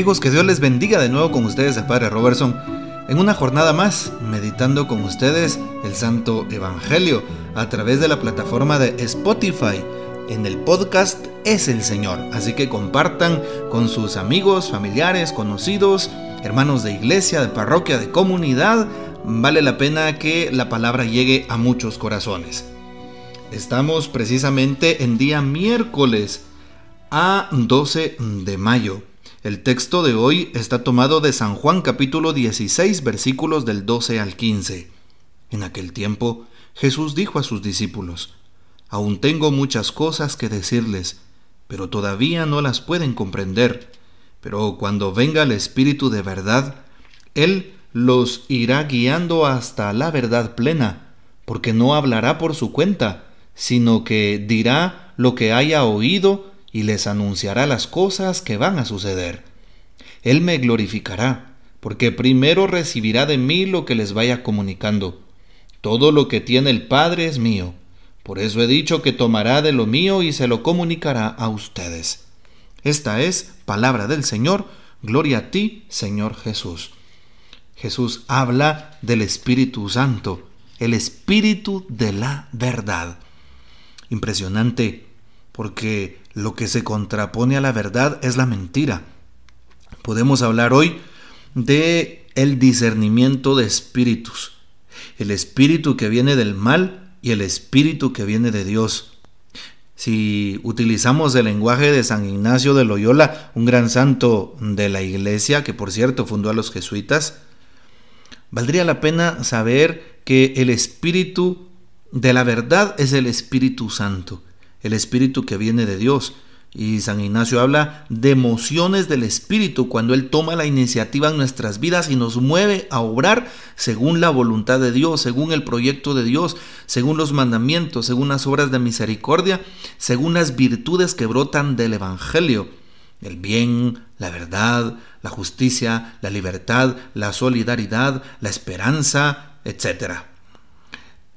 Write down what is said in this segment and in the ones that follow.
Amigos, que Dios les bendiga de nuevo con ustedes el Padre Robertson en una jornada más, meditando con ustedes el Santo Evangelio a través de la plataforma de Spotify. En el podcast es el Señor, así que compartan con sus amigos, familiares, conocidos, hermanos de iglesia, de parroquia, de comunidad. Vale la pena que la palabra llegue a muchos corazones. Estamos precisamente en día miércoles a 12 de mayo. El texto de hoy está tomado de San Juan capítulo 16 versículos del 12 al 15. En aquel tiempo Jesús dijo a sus discípulos, Aún tengo muchas cosas que decirles, pero todavía no las pueden comprender. Pero cuando venga el Espíritu de verdad, Él los irá guiando hasta la verdad plena, porque no hablará por su cuenta, sino que dirá lo que haya oído y les anunciará las cosas que van a suceder. Él me glorificará, porque primero recibirá de mí lo que les vaya comunicando. Todo lo que tiene el Padre es mío. Por eso he dicho que tomará de lo mío y se lo comunicará a ustedes. Esta es palabra del Señor. Gloria a ti, Señor Jesús. Jesús habla del Espíritu Santo, el Espíritu de la verdad. Impresionante, porque lo que se contrapone a la verdad es la mentira. Podemos hablar hoy de el discernimiento de espíritus. El espíritu que viene del mal y el espíritu que viene de Dios. Si utilizamos el lenguaje de San Ignacio de Loyola, un gran santo de la iglesia, que por cierto fundó a los jesuitas, valdría la pena saber que el espíritu de la verdad es el Espíritu Santo el Espíritu que viene de Dios. Y San Ignacio habla de emociones del Espíritu cuando Él toma la iniciativa en nuestras vidas y nos mueve a obrar según la voluntad de Dios, según el proyecto de Dios, según los mandamientos, según las obras de misericordia, según las virtudes que brotan del Evangelio. El bien, la verdad, la justicia, la libertad, la solidaridad, la esperanza, etc.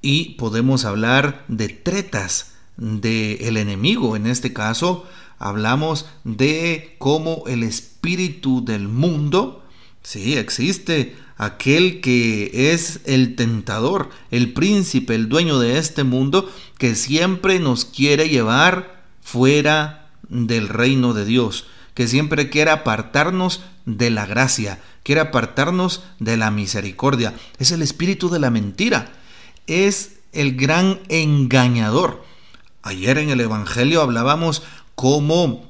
Y podemos hablar de tretas del enemigo. En este caso, hablamos de cómo el espíritu del mundo, sí, existe aquel que es el tentador, el príncipe, el dueño de este mundo, que siempre nos quiere llevar fuera del reino de Dios, que siempre quiere apartarnos de la gracia, quiere apartarnos de la misericordia. Es el espíritu de la mentira, es el gran engañador. Ayer en el Evangelio hablábamos cómo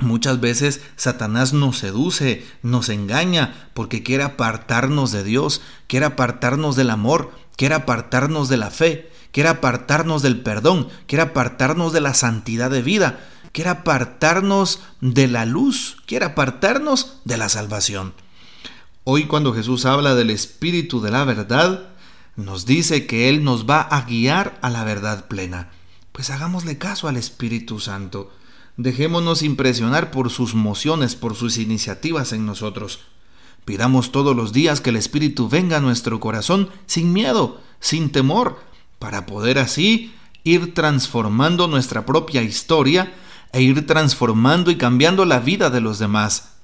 muchas veces Satanás nos seduce, nos engaña, porque quiere apartarnos de Dios, quiere apartarnos del amor, quiere apartarnos de la fe, quiere apartarnos del perdón, quiere apartarnos de la santidad de vida, quiere apartarnos de la luz, quiere apartarnos de la salvación. Hoy cuando Jesús habla del Espíritu de la verdad, nos dice que Él nos va a guiar a la verdad plena pues hagámosle caso al Espíritu Santo. Dejémonos impresionar por sus mociones, por sus iniciativas en nosotros. Pidamos todos los días que el Espíritu venga a nuestro corazón sin miedo, sin temor, para poder así ir transformando nuestra propia historia e ir transformando y cambiando la vida de los demás.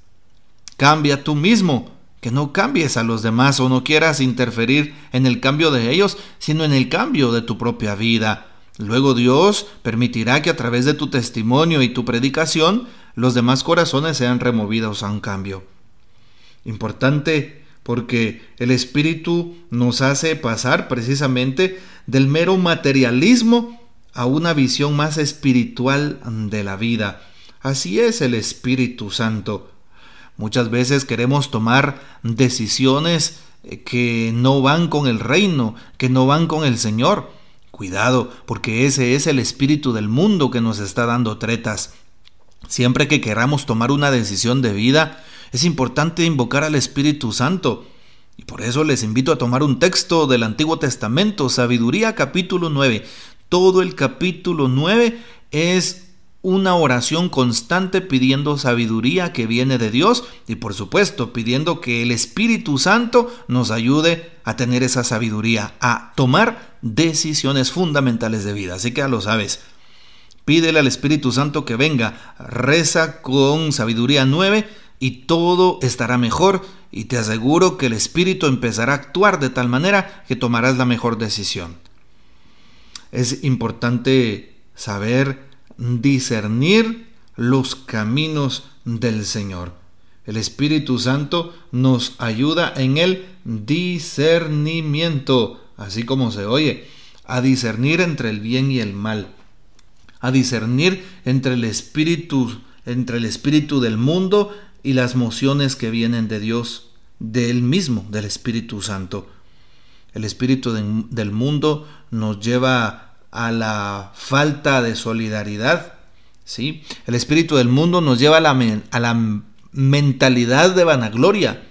Cambia tú mismo, que no cambies a los demás o no quieras interferir en el cambio de ellos, sino en el cambio de tu propia vida Luego Dios permitirá que a través de tu testimonio y tu predicación los demás corazones sean removidos a un cambio. Importante porque el Espíritu nos hace pasar precisamente del mero materialismo a una visión más espiritual de la vida. Así es el Espíritu Santo. Muchas veces queremos tomar decisiones que no van con el reino, que no van con el Señor. Cuidado, porque ese es el espíritu del mundo que nos está dando tretas. Siempre que queramos tomar una decisión de vida, es importante invocar al Espíritu Santo. Y por eso les invito a tomar un texto del Antiguo Testamento, Sabiduría capítulo 9. Todo el capítulo 9 es una oración constante pidiendo sabiduría que viene de Dios y por supuesto pidiendo que el Espíritu Santo nos ayude a tener esa sabiduría, a tomar decisiones fundamentales de vida. Así que ya lo sabes. Pídele al Espíritu Santo que venga, reza con sabiduría 9 y todo estará mejor y te aseguro que el Espíritu empezará a actuar de tal manera que tomarás la mejor decisión. Es importante saber discernir los caminos del Señor. El Espíritu Santo nos ayuda en el discernimiento, así como se oye, a discernir entre el bien y el mal, a discernir entre el espíritu entre el espíritu del mundo y las mociones que vienen de Dios, de Él mismo, del Espíritu Santo. El espíritu del mundo nos lleva a la falta de solidaridad, ¿sí? El espíritu del mundo nos lleva a la, a la mentalidad de vanagloria,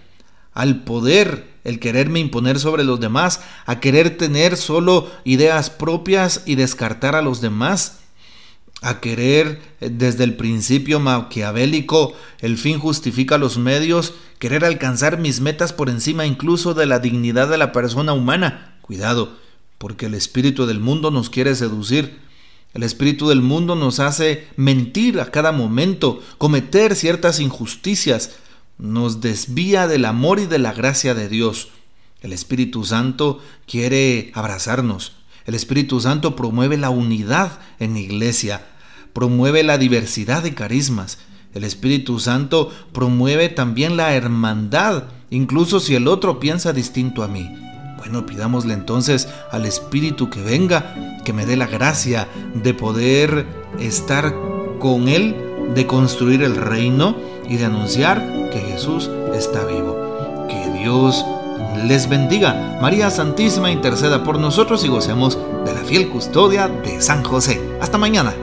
al poder, el quererme imponer sobre los demás, a querer tener solo ideas propias y descartar a los demás a querer eh, desde el principio maquiavélico, el fin justifica los medios, querer alcanzar mis metas por encima incluso de la dignidad de la persona humana. Cuidado, porque el espíritu del mundo nos quiere seducir. El espíritu del mundo nos hace mentir a cada momento, cometer ciertas injusticias, nos desvía del amor y de la gracia de Dios. El Espíritu Santo quiere abrazarnos. El Espíritu Santo promueve la unidad en iglesia promueve la diversidad de carismas. El Espíritu Santo promueve también la hermandad, incluso si el otro piensa distinto a mí. Bueno, pidámosle entonces al Espíritu que venga, que me dé la gracia de poder estar con Él, de construir el reino y de anunciar que Jesús está vivo. Que Dios les bendiga. María Santísima interceda por nosotros y gocemos de la fiel custodia de San José. Hasta mañana.